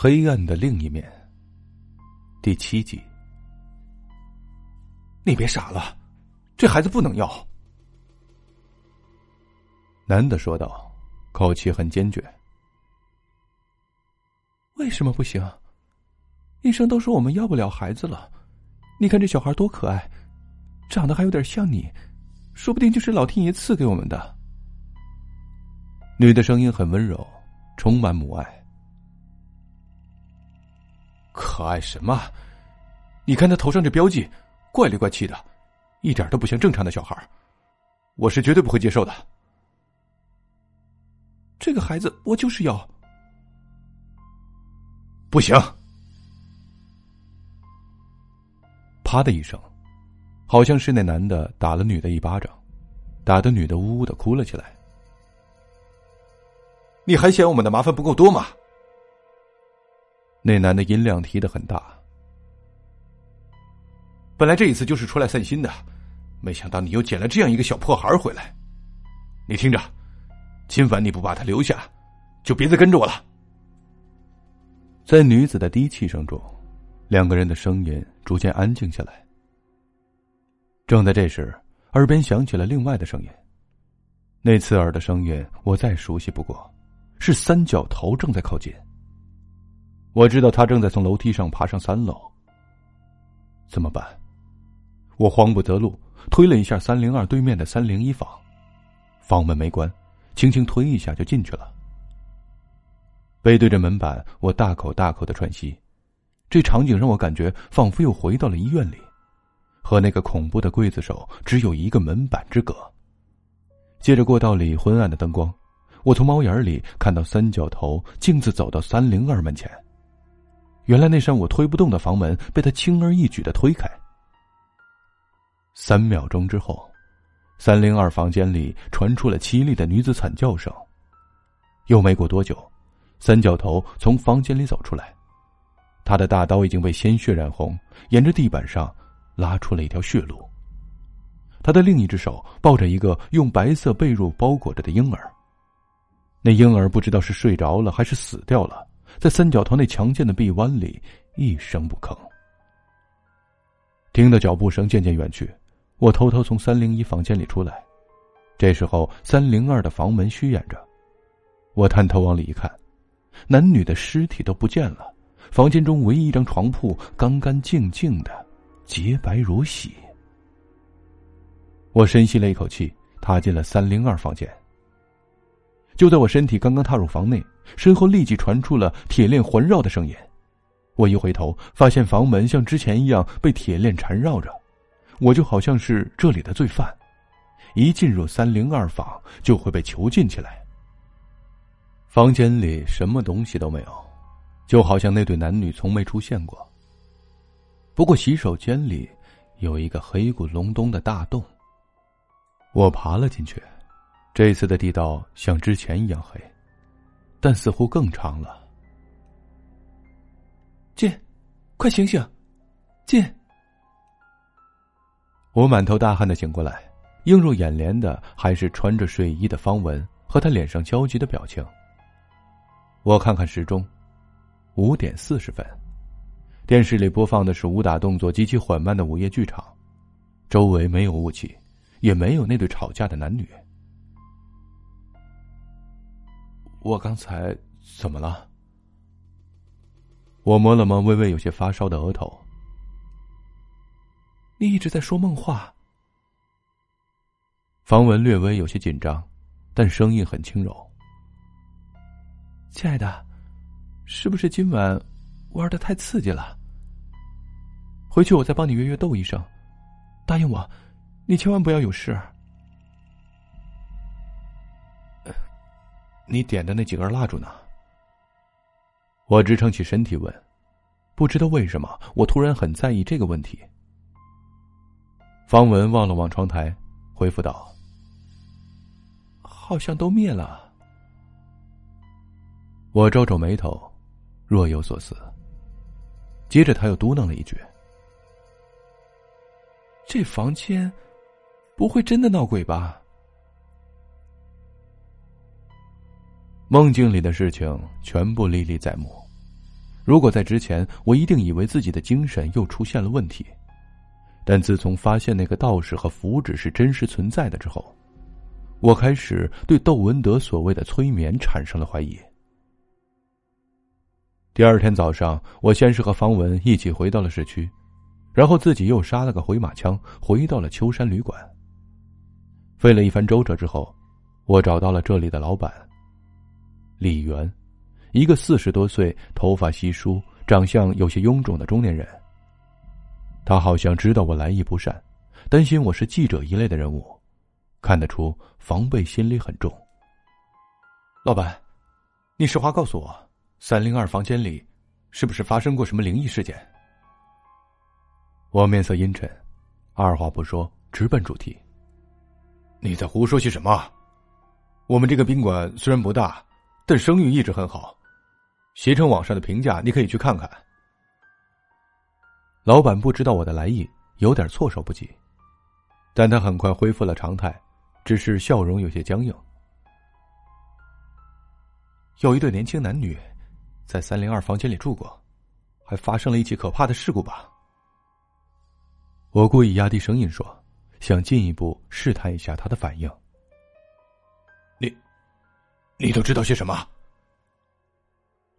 黑暗的另一面，第七集。你别傻了，这孩子不能要。”男的说道，口气很坚决。“为什么不行？医生都说我们要不了孩子了。你看这小孩多可爱，长得还有点像你，说不定就是老天爷赐给我们的。”女的声音很温柔，充满母爱。可爱什么？你看他头上这标记，怪里怪气的，一点都不像正常的小孩我是绝对不会接受的。这个孩子我就是要，不行！啪的一声，好像是那男的打了女的一巴掌，打的女的呜呜的哭了起来。你还嫌我们的麻烦不够多吗？那男的音量提的很大。本来这一次就是出来散心的，没想到你又捡了这样一个小破孩回来。你听着，今晚你不把他留下，就别再跟着我了。在女子的低气声中，两个人的声音逐渐安静下来。正在这时，耳边响起了另外的声音。那刺耳的声音，我再熟悉不过，是三角头正在靠近。我知道他正在从楼梯上爬上三楼。怎么办？我慌不择路，推了一下三零二对面的三零一房，房门没关，轻轻推一下就进去了。背对着门板，我大口大口的喘息，这场景让我感觉仿佛又回到了医院里，和那个恐怖的刽子手只有一个门板之隔。借着过道里昏暗的灯光，我从猫眼里看到三角头径自走到三零二门前。原来那扇我推不动的房门被他轻而易举的推开。三秒钟之后，三零二房间里传出了凄厉的女子惨叫声。又没过多久，三角头从房间里走出来，他的大刀已经被鲜血染红，沿着地板上拉出了一条血路。他的另一只手抱着一个用白色被褥包裹着的婴儿，那婴儿不知道是睡着了还是死掉了。在三角头那强健的臂弯里，一声不吭。听到脚步声渐渐远去，我偷偷从三零一房间里出来。这时候，三零二的房门虚掩着，我探头往里一看，男女的尸体都不见了，房间中唯一一张床铺干干净净的，洁白如洗。我深吸了一口气，踏进了三零二房间。就在我身体刚刚踏入房内。身后立即传出了铁链环绕的声音，我一回头，发现房门像之前一样被铁链缠绕着，我就好像是这里的罪犯，一进入三零二房就会被囚禁起来。房间里什么东西都没有，就好像那对男女从没出现过。不过洗手间里有一个黑咕隆咚的大洞，我爬了进去，这次的地道像之前一样黑。但似乎更长了。进，快醒醒，进！我满头大汗的醒过来，映入眼帘的还是穿着睡衣的方文和他脸上焦急的表情。我看看时钟，五点四十分，电视里播放的是武打动作极其缓慢的午夜剧场，周围没有雾气，也没有那对吵架的男女。我刚才怎么了？我摸了摸微微有些发烧的额头。你一直在说梦话。方文略微有些紧张，但声音很轻柔。亲爱的，是不是今晚玩的太刺激了？回去我再帮你约约窦医生，答应我，你千万不要有事。你点的那几根蜡烛呢？我支撑起身体问，不知道为什么，我突然很在意这个问题。方文望了望窗台，回复道：“好像都灭了。”我皱皱眉头，若有所思。接着他又嘟囔了一句：“这房间不会真的闹鬼吧？”梦境里的事情全部历历在目，如果在之前，我一定以为自己的精神又出现了问题。但自从发现那个道士和符纸是真实存在的之后，我开始对窦文德所谓的催眠产生了怀疑。第二天早上，我先是和方文一起回到了市区，然后自己又杀了个回马枪，回到了秋山旅馆。费了一番周折之后，我找到了这里的老板李元，一个四十多岁、头发稀疏、长相有些臃肿的中年人。他好像知道我来意不善，担心我是记者一类的人物，看得出防备心理很重。老板，你实话告诉我，三零二房间里是不是发生过什么灵异事件？我面色阴沉，二话不说，直奔主题。你在胡说些什么？我们这个宾馆虽然不大，但声誉一直很好，携程网上的评价你可以去看看。老板不知道我的来意，有点措手不及，但他很快恢复了常态，只是笑容有些僵硬。有一对年轻男女，在三零二房间里住过，还发生了一起可怕的事故吧？我故意压低声音说，想进一步试探一下他的反应。你，你都知道些什么？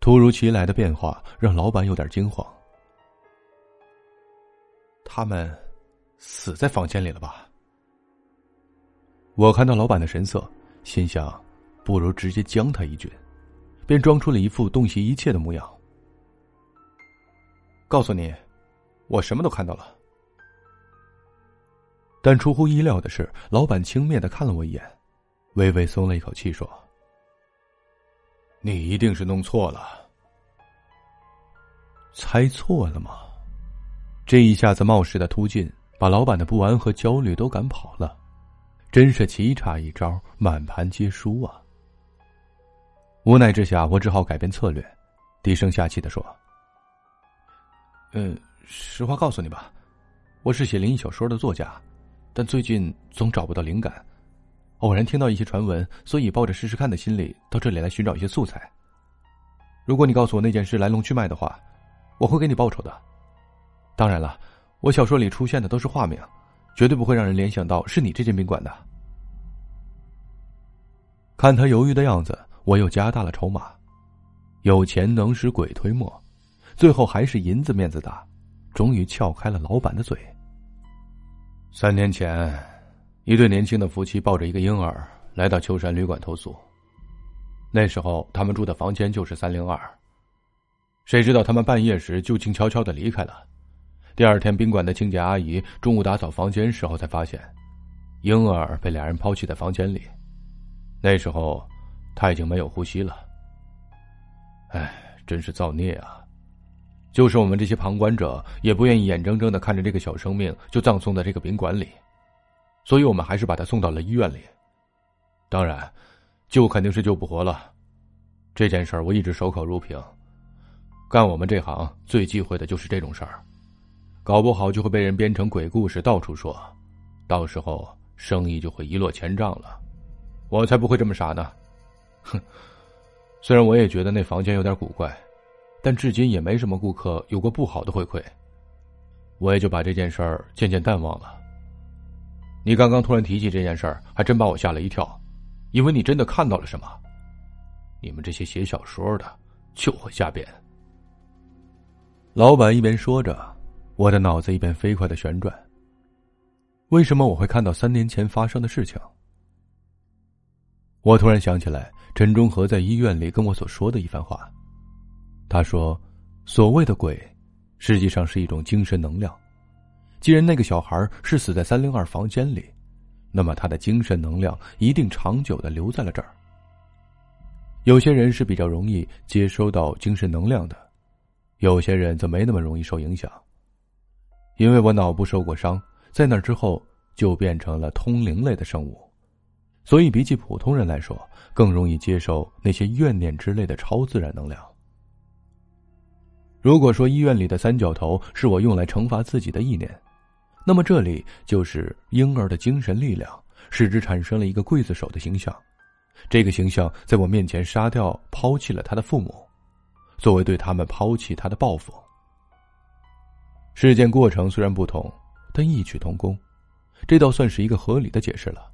突如其来的变化让老板有点惊慌。他们死在房间里了吧？我看到老板的神色，心想，不如直接将他一军，便装出了一副洞悉一切的模样。告诉你，我什么都看到了。但出乎意料的是，老板轻蔑的看了我一眼，微微松了一口气，说：“你一定是弄错了，猜错了吗？”这一下子冒失的突进，把老板的不安和焦虑都赶跑了，真是棋差一招，满盘皆输啊！无奈之下，我只好改变策略，低声下气的说：“嗯，实话告诉你吧，我是写灵异小说的作家，但最近总找不到灵感，偶然听到一些传闻，所以抱着试试看的心理到这里来寻找一些素材。如果你告诉我那件事来龙去脉的话，我会给你报酬的。”当然了，我小说里出现的都是化名，绝对不会让人联想到是你这间宾馆的。看他犹豫的样子，我又加大了筹码。有钱能使鬼推磨，最后还是银子面子大，终于撬开了老板的嘴。三年前，一对年轻的夫妻抱着一个婴儿来到秋山旅馆投宿，那时候他们住的房间就是三零二。谁知道他们半夜时就静悄悄的离开了。第二天，宾馆的清洁阿姨中午打扫房间时候才发现，婴儿被俩人抛弃在房间里。那时候，他已经没有呼吸了。哎，真是造孽啊！就是我们这些旁观者也不愿意眼睁睁的看着这个小生命就葬送在这个宾馆里，所以我们还是把他送到了医院里。当然，救肯定是救不活了。这件事儿我一直守口如瓶。干我们这行最忌讳的就是这种事儿。搞不好就会被人编成鬼故事到处说，到时候生意就会一落千丈了。我才不会这么傻呢！哼，虽然我也觉得那房间有点古怪，但至今也没什么顾客有过不好的回馈，我也就把这件事儿渐渐淡忘了。你刚刚突然提起这件事儿，还真把我吓了一跳，以为你真的看到了什么。你们这些写小说的就会瞎编。老板一边说着。我的脑子一边飞快的旋转。为什么我会看到三年前发生的事情？我突然想起来陈忠和在医院里跟我所说的一番话。他说：“所谓的鬼，实际上是一种精神能量。既然那个小孩是死在三零二房间里，那么他的精神能量一定长久的留在了这儿。有些人是比较容易接收到精神能量的，有些人则没那么容易受影响。”因为我脑部受过伤，在那之后就变成了通灵类的生物，所以比起普通人来说，更容易接受那些怨念之类的超自然能量。如果说医院里的三角头是我用来惩罚自己的意念，那么这里就是婴儿的精神力量，使之产生了一个刽子手的形象。这个形象在我面前杀掉、抛弃了他的父母，作为对他们抛弃他的报复。事件过程虽然不同，但异曲同工，这倒算是一个合理的解释了。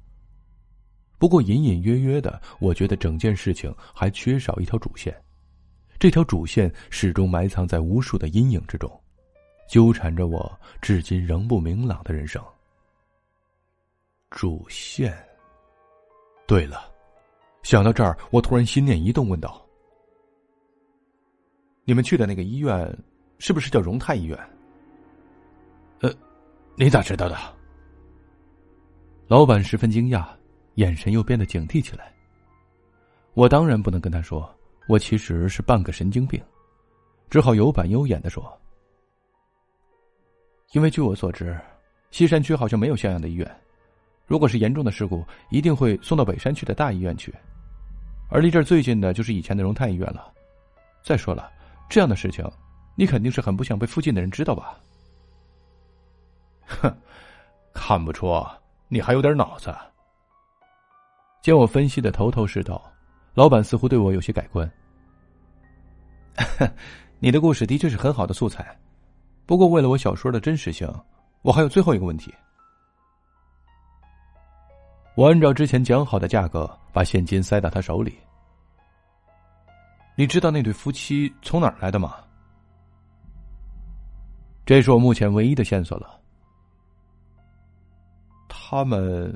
不过隐隐约约的，我觉得整件事情还缺少一条主线，这条主线始终埋藏在无数的阴影之中，纠缠着我至今仍不明朗的人生。主线。对了，想到这儿，我突然心念一动，问道：“你们去的那个医院，是不是叫荣泰医院？”呃，你咋知道的？老板十分惊讶，眼神又变得警惕起来。我当然不能跟他说，我其实是半个神经病，只好有板有眼的说：“因为据我所知，西山区好像没有像样的医院，如果是严重的事故，一定会送到北山区的大医院去，而离这儿最近的就是以前的荣泰医院了。再说了，这样的事情，你肯定是很不想被附近的人知道吧？” 哼，看不出你还有点脑子。见我分析的头头是道，老板似乎对我有些改观。你的故事的确是很好的素材，不过为了我小说的真实性，我还有最后一个问题。我按照之前讲好的价格，把现金塞到他手里。你知道那对夫妻从哪儿来的吗？这是我目前唯一的线索了。他们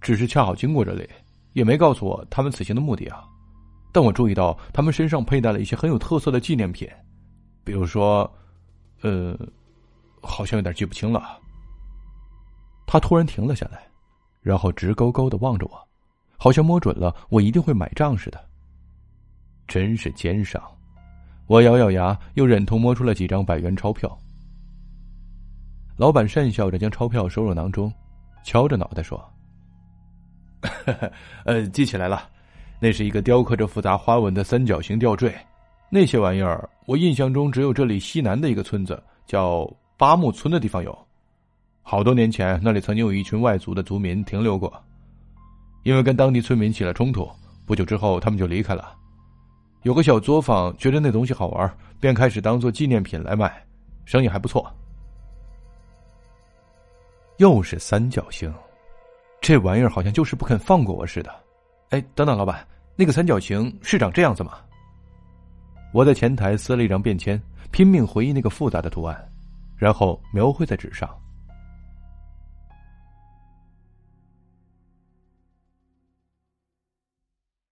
只是恰好经过这里，也没告诉我他们此行的目的啊。但我注意到他们身上佩戴了一些很有特色的纪念品，比如说，呃，好像有点记不清了。他突然停了下来，然后直勾勾的望着我，好像摸准了我一定会买账似的。真是奸商！我咬咬牙，又忍痛摸出了几张百元钞票。老板讪笑着将钞票收入囊中。敲着脑袋说：“呃，记起来了，那是一个雕刻着复杂花纹的三角形吊坠。那些玩意儿，我印象中只有这里西南的一个村子叫八木村的地方有。好多年前，那里曾经有一群外族的族民停留过，因为跟当地村民起了冲突，不久之后他们就离开了。有个小作坊觉得那东西好玩，便开始当做纪念品来卖，生意还不错。”又是三角形，这玩意儿好像就是不肯放过我似的。哎，等等，老板，那个三角形是长这样子吗？我在前台撕了一张便签，拼命回忆那个复杂的图案，然后描绘在纸上。